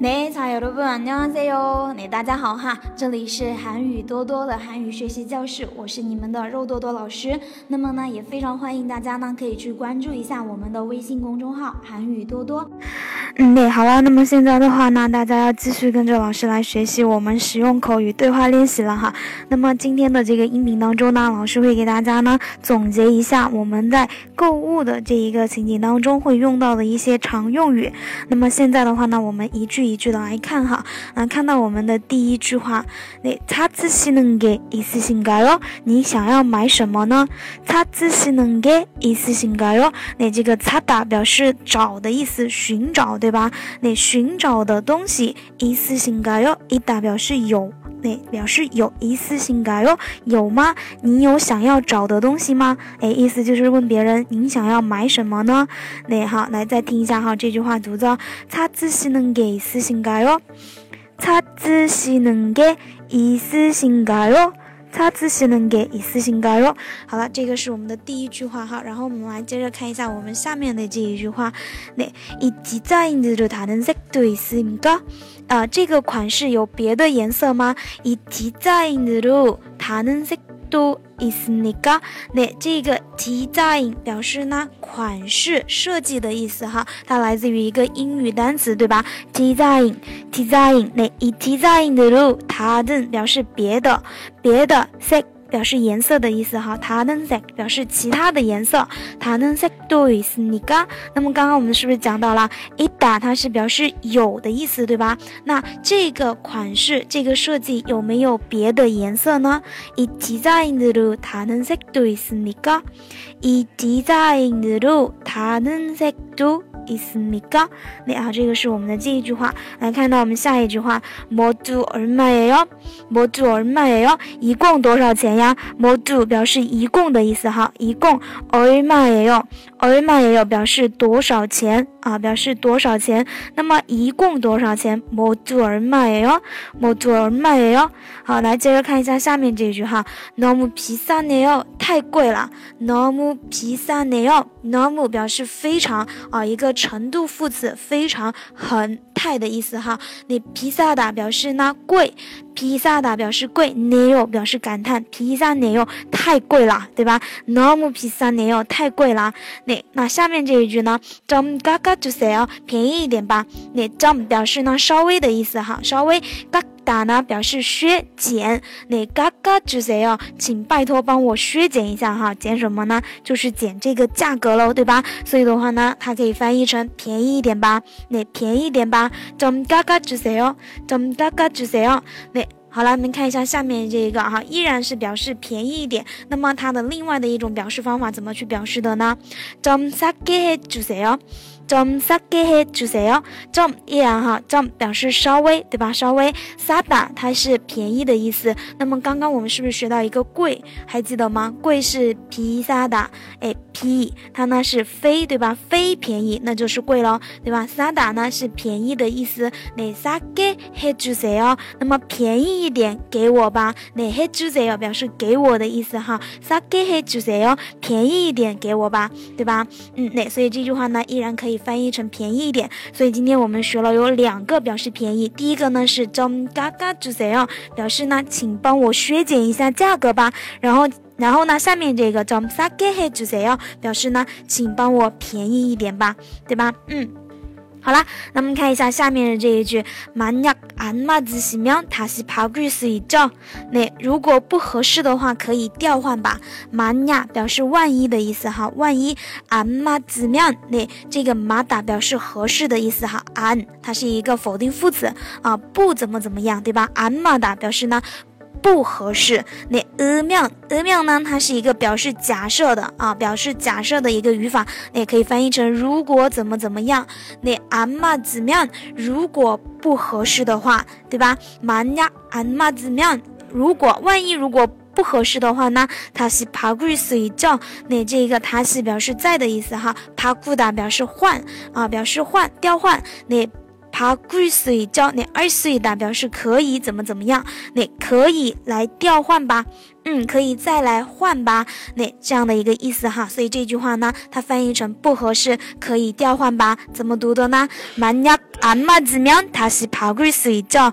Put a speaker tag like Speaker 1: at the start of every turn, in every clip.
Speaker 1: 네자여러분안녕하세요 네大家好哈，这里是韩语多多的韩语学习教室，我是你们的肉多多老师。那么呢，也非常欢迎大家呢可以去关注一下我们的微信公众号韩语多多。嗯，对，好了，那么现在的话呢，大家要继续跟着老师来学习我们实用口语对话练习了哈。那么今天的这个音频当中呢，老师会给大家呢总结一下我们在购物的这一个情景当中会用到的一些常用语。那么现在的话呢，我们一句 一句的来看哈。来，看到我们的第一句话，那擦自西能给一次性改哟，你想要买什么呢？擦自西能给一次性改哟，那这个擦打表示找的意思，寻找。对吧？那寻找的东西，一次性改哟，一打表示有，那表示有意思性改哟，有吗？你有想要找的东西吗？哎，意思就是问别人，您想要买什么呢？那好，来再听一下哈，这句话读作擦自西能给意思性改哟，擦自西能给一次性改哟。他自己能给一次性改哟。好了，这个是我们的第一句话哈，然后我们来接着看一下我们下面的这一句话。那이디자인으로다른색도있습니 까？ 啊，这个款式有别的颜色吗？이디자인으로다른색 도있습니 까？ 那这个디자인表示呢款式设计的意思哈，它来自于一个英语单词对吧？디자인 디자인那이디자인으로다른表示别的。别的色 表示颜色的意思哈，它能色表示其他的颜色，它能色多意思你嘎。那么刚刚我们是不是讲到了一打它是表示有的意思对吧？那这个款式这个设计有没有别的颜色呢？이디자인으로다른색도있습니 까？ 이디자인으로다른색도 意思米高，那好，这个是我们的这一句话。来看到我们下一句话，모두얼마예 요？ 모두얼마예 요？ 一共多少钱呀？모두表示一共的意思哈，一共얼마예 요？ 얼마예 요？ 表示多少钱 啊？表示多少钱？那么一共多少钱？모두얼마예 요？ 모두얼마예 요？ 好，来接着看一下下面这一句哈，너무비싸네 요？ 太贵了，너무비싸네 요？ 너무表示非常啊，一个。程度副词非常很太的意思哈，你披萨达表示呢贵，披萨达表示贵，neo 表示感叹，披萨 neo 太贵了，对吧？no m 披萨 neo 太贵了，那那下面这一句呢，좀嘎嘎 就 say 便宜一点吧，那 좀表示呢稍微的意思哈，稍微嘎。打呢表示削减，那嘎嘎之谁哦，请拜托帮我削减一下哈，减什么呢？就是减这个价格喽，对吧？所以的话呢，它可以翻译成便宜一点吧，那便宜一点吧，좀嘎嘎之谁哦，좀嘎嘎之谁哦，那好了，我们看一下下面这一个哈，依然是表示便宜一点，那么它的另外的一种表示方法怎么去表示的呢？좀 싸게之谁哦。 좀싸게해주세 요。 좀依然哈，좀表示稍微，对吧？稍微。싸다它是便宜的意思。那么刚刚我们是不是学到一个贵？还记得吗？贵是비싸 다， 哎，비它呢是非，对吧？非便宜，那就是贵喽，对吧？싸다呢是便宜的意思。네싸게해주세 요。 那么便宜一点给我吧。네해주세 요， 表示给我的意思哈。싸게해주세 요， 便宜一点给我吧，对吧？嗯，那所以这句话呢依然可以。 翻译成便宜一点，所以今天我们学了有两个表示便宜。第一个呢是 “좀嘎嘎주세 요”， 表示呢，请帮我削减一下价格吧。然后，然后呢，下面这个 “좀 싸게해주세 요”， 表示呢，请帮我便宜一点吧，对吧？嗯。 好啦，那么看一下下面的这一句，만약안맞으시면다시바꿀수있 죠？ 那如果不合适的话，可以调换吧。만약表示万一的意思哈，万一안맞으 면， 那这个마다表示合适的意思哈，안它是一个否定副词啊，不怎么怎么样，对吧？안맞다表示呢。 不合适。那呃妙呃妙呢？它是一个表示假设的啊，表示假设的一个语法，也可以翻译成如果怎么怎么样。那安玛怎么样？如果不合适的话，对吧？만약安玛怎么样？如果万一如果不合适的话呢？它是帕古斯一叫，那这个它是表示在的意思哈。帕古达表示换啊，表示换调换。那他贵水教你二岁的表示可以怎么怎么样，你可以来调换吧。 嗯，可以再来换吧，那这样的一个意思哈。所以这句话呢，它翻译成不合适，可以调换吧？怎么读的呢？만약안맞으면다시바꿀수있죠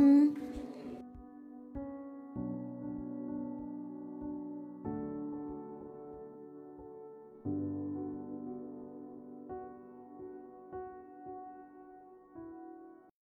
Speaker 1: 嗯